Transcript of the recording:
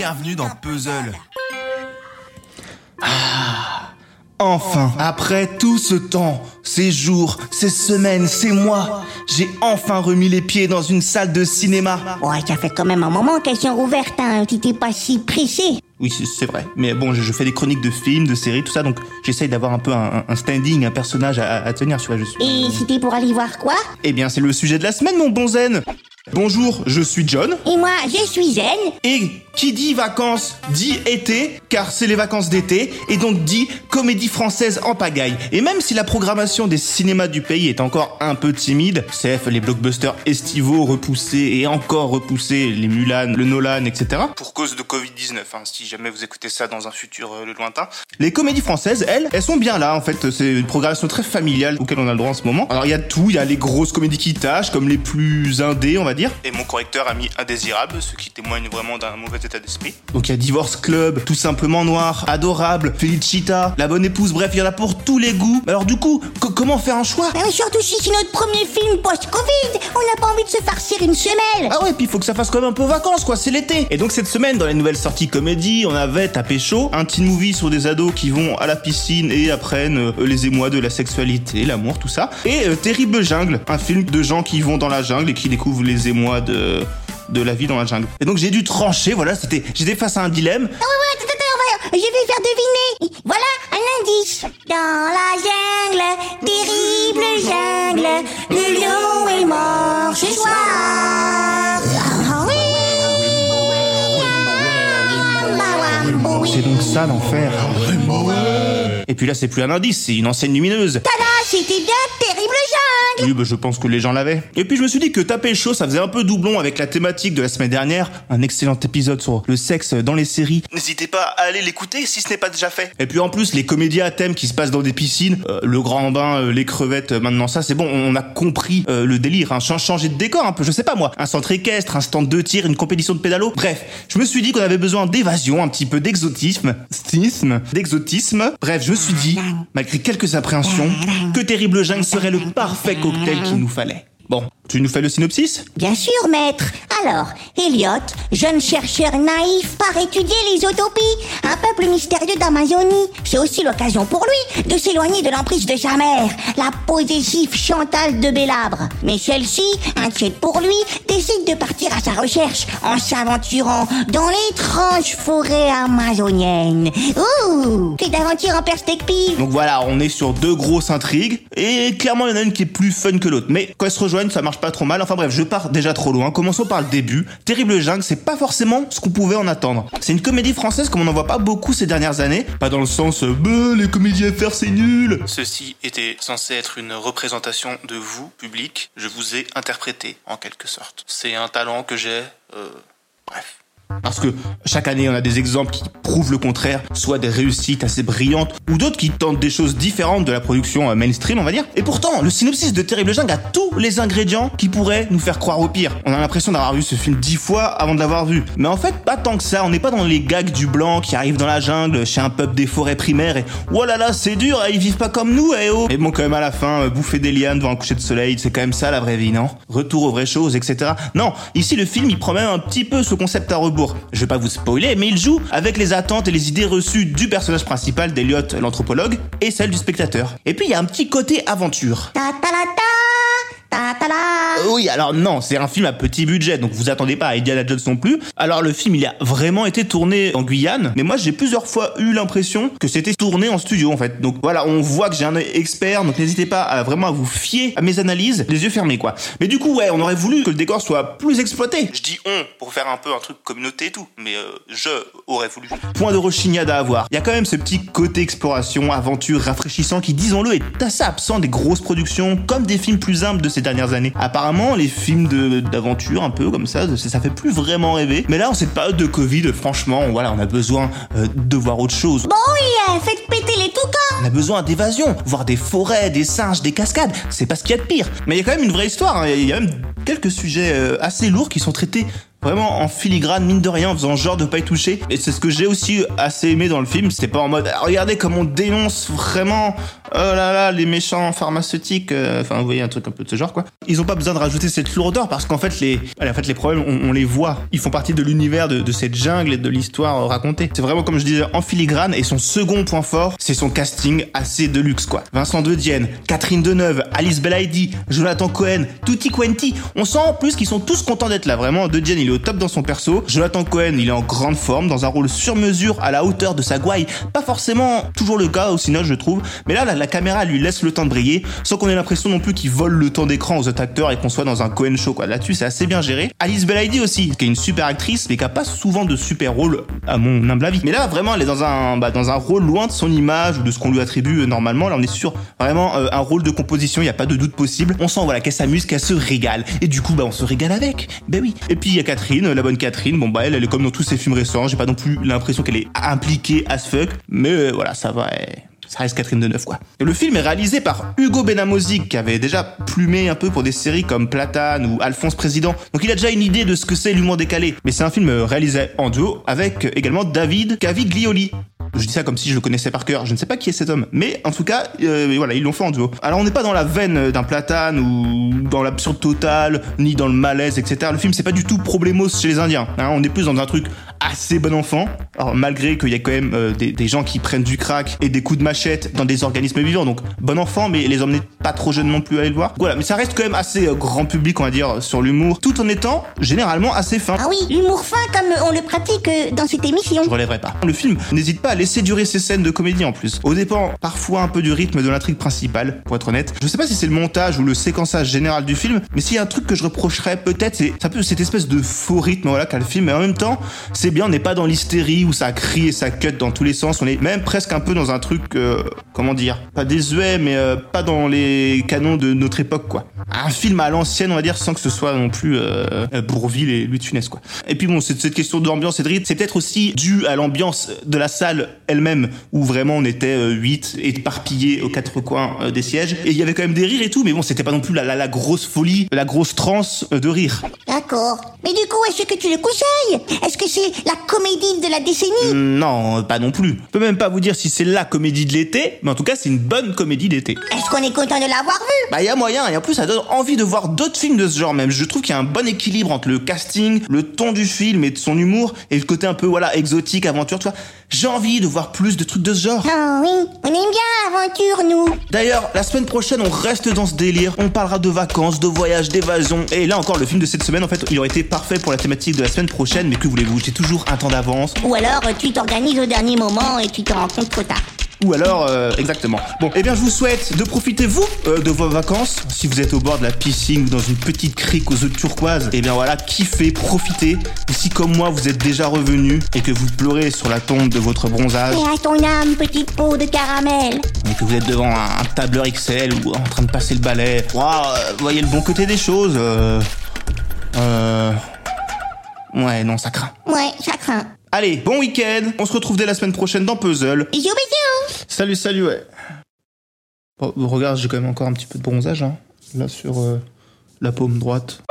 bienvenue dans Puzzle. Ah, enfin, après tout ce temps, ces jours, ces semaines, ces mois, j'ai enfin remis les pieds dans une salle de cinéma. Ouais, ça fait quand même un moment qu'elles sont rouvertes, hein. T'étais pas si pressé. Oui, c'est- vrai. Mais bon, je, je fais des chroniques de films, de séries, tout ça, donc j'essaye d'avoir un peu un, un standing, un personnage à, à tenir, tu vois. Je suis... Et c'était pour aller voir quoi? Eh bien, c'est le sujet de la semaine, mon bon zen. Bonjour, je suis John. Et moi, je suis Zen. Et qui dit vacances dit été, car c'est les vacances d'été, et donc dit comédie française en pagaille. Et même si la programmation des cinémas du pays est encore un peu timide, CF, les blockbusters estivaux repoussés et encore repoussés, les Mulan, le Nolan, etc. Pour cause de Covid-19, hein, si jamais vous écoutez ça dans un futur euh, lointain. Les comédies françaises, elles, elles sont bien là, en fait. C'est une programmation très familiale auquel on a le droit en ce moment. Alors il y a tout, il y a les grosses comédies qui tâchent, comme les plus indés, on va dire. Et mon correcteur a mis indésirable, ce qui témoigne vraiment d'un mauvais état d'esprit. Donc il y a Divorce Club, Tout simplement Noir, Adorable, Felicita, La Bonne Épouse, bref, il y en a pour tous les goûts. Alors du coup, co- comment faire un choix? Mais surtout si c'est notre premier film post-Covid, on de se farcir une semelle. Ah ouais, puis il faut que ça fasse quand même un peu vacances, quoi, c'est l'été. Et donc cette semaine, dans les nouvelles sorties comédie, on avait Tapé chaud, un teen movie sur des ados qui vont à la piscine et apprennent euh, les émois de la sexualité, l'amour, tout ça. Et euh, Terrible Jungle, un film de gens qui vont dans la jungle et qui découvrent les émois de de la vie dans la jungle. Et donc j'ai dû trancher, voilà, c'était j'étais face à un dilemme. Ah ouais, ouais, attends, attends, on va- je vais faire deviner. Voilà un indice. Dans la jungle, terrible jungle, le lion est mort ce soir. Ça l'enfer. Et puis là, c'est plus un indice, c'est une enseigne lumineuse. Tada, c'était bien terrible jungle. Oui, bah, je pense que les gens l'avaient. Et puis je me suis dit que taper chaud, ça faisait un peu doublon avec la thématique de la semaine dernière, un excellent épisode sur le sexe dans les séries. N'hésitez pas à aller l'écouter si ce n'est pas déjà fait. Et puis en plus, les comédies à thème qui se passent dans des piscines, euh, le grand bain, euh, les crevettes, euh, maintenant ça, c'est bon, on a compris euh, le délire. Hein. Chan- Changer de décor un peu, je sais pas moi, un centre équestre, un stand de tir, une compétition de pédalo. Bref, je me suis dit qu'on avait besoin d'évasion, un petit peu d'exotisme, d'exotisme. Bref, je me suis dit, malgré quelques appréhensions, que Terrible Jungle serait le parfait cocktail qu'il nous fallait. Bon, tu nous fais le synopsis Bien sûr, maître. Alors, Elliot, jeune chercheur naïf, part étudier les utopies, un peuple mystérieux d'Amazonie. C'est aussi l'occasion pour lui de s'éloigner de l'emprise de sa mère, la possessive Chantal de Bélabre. Mais celle-ci, inquiète pour lui, décide de partir à sa recherche en s'aventurant dans l'étrange forêt amazonienne. Ouh, que d'aventure en perspective. Donc voilà, on est sur deux grosses intrigues, et clairement il y en a une qui est plus fun que l'autre. Mais quand elles se rejoignent, ça marche pas trop mal. Enfin bref, je pars déjà trop loin. Commençons par le début. Terrible Jungle, c'est pas forcément ce qu'on pouvait en attendre. C'est une comédie française comme on n'en voit pas beaucoup ces dernières années. Pas dans le sens, euh, bah, les comédies à faire c'est nul. Ceci était censé être une représentation de vous, public. Je vous ai interprété, en quelque sorte. C'est un talent que j'ai, euh, bref. Parce que chaque année, on a des exemples qui prouvent le contraire, soit des réussites assez brillantes, ou d'autres qui tentent des choses différentes de la production euh, mainstream, on va dire. Et pourtant, le synopsis de Terrible Jungle a tous les ingrédients qui pourraient nous faire croire au pire. On a l'impression d'avoir vu ce film dix fois avant de l'avoir vu. Mais en fait, pas tant que ça. On n'est pas dans les gags du blanc qui arrive dans la jungle, chez un peuple des forêts primaires, et oh là là, c'est dur, ils vivent pas comme nous, eh oh. Et bon, quand même, à la fin, euh, bouffer des lianes devant un coucher de soleil, c'est quand même ça la vraie vie, non? Retour aux vraies choses, etc. Non, ici, le film, il prend même un petit peu ce concept à rebours. Je vais pas vous spoiler, mais il joue avec les attentes et les idées reçues du personnage principal d'Eliot, l'anthropologue, et celles du spectateur. Et puis, il y a un petit côté aventure. Oui, alors non, c'est un film à petit budget, donc vous attendez pas à Indiana Jones non plus. Alors le film, il a vraiment été tourné en Guyane, mais moi j'ai plusieurs fois eu l'impression que c'était tourné en studio en fait. Donc voilà, on voit que j'ai un expert, donc n'hésitez pas à vraiment à vous fier à mes analyses, les yeux fermés quoi. Mais du coup, ouais, on aurait voulu que le décor soit plus exploité. Je dis on pour faire un peu un truc communauté et tout, mais euh, je aurais voulu. Point de rechignade à avoir. Il y a quand même ce petit côté exploration, aventure, rafraîchissant qui, disons-le, est assez absent des grosses productions comme des films plus simples de ces dernières années. Apparemment, les films d'aventure, un peu comme ça, ça, fait plus vraiment rêver. Mais là, en cette période de Covid, franchement, voilà, on a besoin euh, de voir autre chose. Bon, oui, euh, faites péter les toucans. On a besoin d'évasion, voir des forêts, des singes, des cascades. C'est pas ce qu'il y a de pire. Mais il y a quand même une vraie histoire. hein. Il y a même quelques sujets euh, assez lourds qui sont traités vraiment en filigrane, mine de rien, en faisant genre de pas y toucher. Et c'est ce que j'ai aussi assez aimé dans le film. C'était pas en mode, ah, regardez comme on dénonce vraiment, oh là là, les méchants pharmaceutiques. euh, Enfin, vous voyez un truc un peu de ce genre, quoi. Ils ont pas besoin de rajouter cette lourdeur parce qu'en fait, les, en fait, les problèmes, on, on les voit. Ils font partie de l'univers de, de cette jungle et de l'histoire euh, racontée. C'est vraiment, comme je disais, en filigrane. Et son second point fort, c'est son casting assez de luxe, quoi. Vincent De Dienne, Catherine Deneuve, Alice Belaïdi, Jonathan Cohen, Tutti Quenti. On sent en plus qu'ils sont tous contents d'être là. Vraiment, De Dienne, il au top dans son perso. Jonathan Cohen, il est en grande forme, dans un rôle sur mesure, à la hauteur de sa gouaille. Pas forcément toujours le cas au cinéma, je trouve. Mais là, la, caméra lui laisse le temps de briller, sans qu'on ait l'impression non plus qu'il vole le temps d'écran aux autres acteurs et qu'on soit dans un Cohen show, quoi. Là-dessus, c'est assez bien géré. Alice Belaïdi aussi, qui est une super actrice, mais qui a pas souvent de super rôle, à mon humble avis. Mais là, vraiment, elle est dans un, bah, dans un rôle loin de son image ou de ce qu'on lui attribue euh, normalement. Là, on est sur vraiment euh, un rôle de composition, il y a pas de doute possible. On sent, voilà, qu'elle s'amuse, qu'elle se régale. Et du coup, bah, on se régale avec. Ben oui. Et puis, il y a Euh, la bonne Catherine. Bon, bah, elle, elle est comme dans tous ses films récents. J'ai pas non plus l'impression qu'elle est impliquée as fuck. Mais euh, voilà, ça va. ça reste Catherine Deneuve, quoi. Le film est réalisé par Hugo Benamosi, qui avait déjà plumé un peu pour des séries comme Platane ou Alphonse Président. Donc il a déjà une idée de ce que c'est l'humour décalé. Mais c'est un film réalisé en duo avec également David Caviglioli. Je dis ça comme si je le connaissais par cœur. Je ne sais pas qui est cet homme, mais en tout cas, euh, voilà, ils l'ont fait en duo. Alors on n'est pas dans la veine d'un platane ou dans l'absurde total, ni dans le malaise, etc. Le film c'est pas du tout problémos chez les Indiens. hein. on est plus dans un truc assez bon enfant. Alors malgré qu'il y a quand même euh, des, des gens qui prennent du crack et des coups de machette dans des organismes vivants, donc bon enfant, mais les emmener pas trop jeunes non plus à aller le voir. Voilà, mais ça reste quand même assez euh, grand public, on va dire, sur l'humour, tout en étant généralement assez fin. Ah oui, l'humour fin comme on le pratique euh, dans cette émission. Je relèverai pas. Le film n'hésite pas à laisser durer ses scènes de comédie en plus. Au dépend parfois un peu du rythme de l'intrigue principale, pour être honnête. Je sais pas si c'est le montage ou le séquençage général du film, mais s'il y a un truc que je reprocherais peut-être, c'est un peu cette espèce de faux rythme voilà qu'a le film. Mais en même temps, c'est bien, on n'est pas dans l'hystérie où ça crie et ça cut dans tous les sens. On est même presque un peu dans un truc, euh, comment dire, pas désuet, mais euh, pas dans les canons de notre époque quoi. Un film à l'ancienne, on va dire, sans que ce soit non plus euh, euh, Bourvil et Louis de quoi. Et puis bon, cette, question d'ambiance et de rythme, c'est peut-être aussi dû à l'ambiance de la salle elle-même, où vraiment on était euh, huit éparpillés aux quatre coins euh, des sièges. Et il y avait quand même des rires et tout, mais bon, c'était pas non plus la, la, grosse folie, la grosse transe euh, de rire. D'accord. Mais du coup, est-ce que tu le conseilles? Est-ce que c'est la comédie de la décennie Hum, Non, pas non plus. Je peux même pas vous dire si c'est la comédie de l'été, mais en tout cas, c'est une bonne comédie d'été. Est-ce qu'on est content de l'avoir vue? Bah, il y a moyen, et en plus, ça donne envie de voir d'autres films de ce genre même. Je trouve qu'il y a un bon équilibre entre le casting, le ton du film et de son humour, et le côté un peu, voilà, exotique, aventure, tu vois. J'ai envie de voir plus de trucs de ce genre. Ah oui, on aime bien l'aventure, nous. D'ailleurs, la semaine prochaine, on reste dans ce délire. On parlera de vacances, de voyages, d'évasion. Et là encore, le film de cette semaine, en fait, il aurait été parfait pour la thématique de la semaine prochaine, mais que voulez-vous, j'ai toujours un temps d'avance. Ou alors, euh, tu t'organises au dernier moment et tu te rends compte trop tard. Ou alors, euh, exactement. Bon, eh bien, je vous souhaite de profiter, vous, euh, de vos vacances. Si vous êtes au bord de la piscine ou dans une petite crique aux eaux turquoises, eh bien voilà, kiffez, profitez. Et si, comme moi, vous êtes déjà revenu et que vous pleurez sur la tombe de votre bronzage, Et à ton âme, petite peau de caramel. et que vous êtes devant un, un tableur XL ou en train de passer le balai, ouah, euh, voyez le bon côté des choses. Euh... Euh... Ouais, non, ça craint. Ouais, ça craint. Allez, bon week-end. On se retrouve dès la semaine prochaine dans Puzzle. Bisous, bisous. Salut, salut, ouais. Bon, regarde, j'ai quand même encore un petit peu de bronzage, hein. Là, sur euh, la paume droite.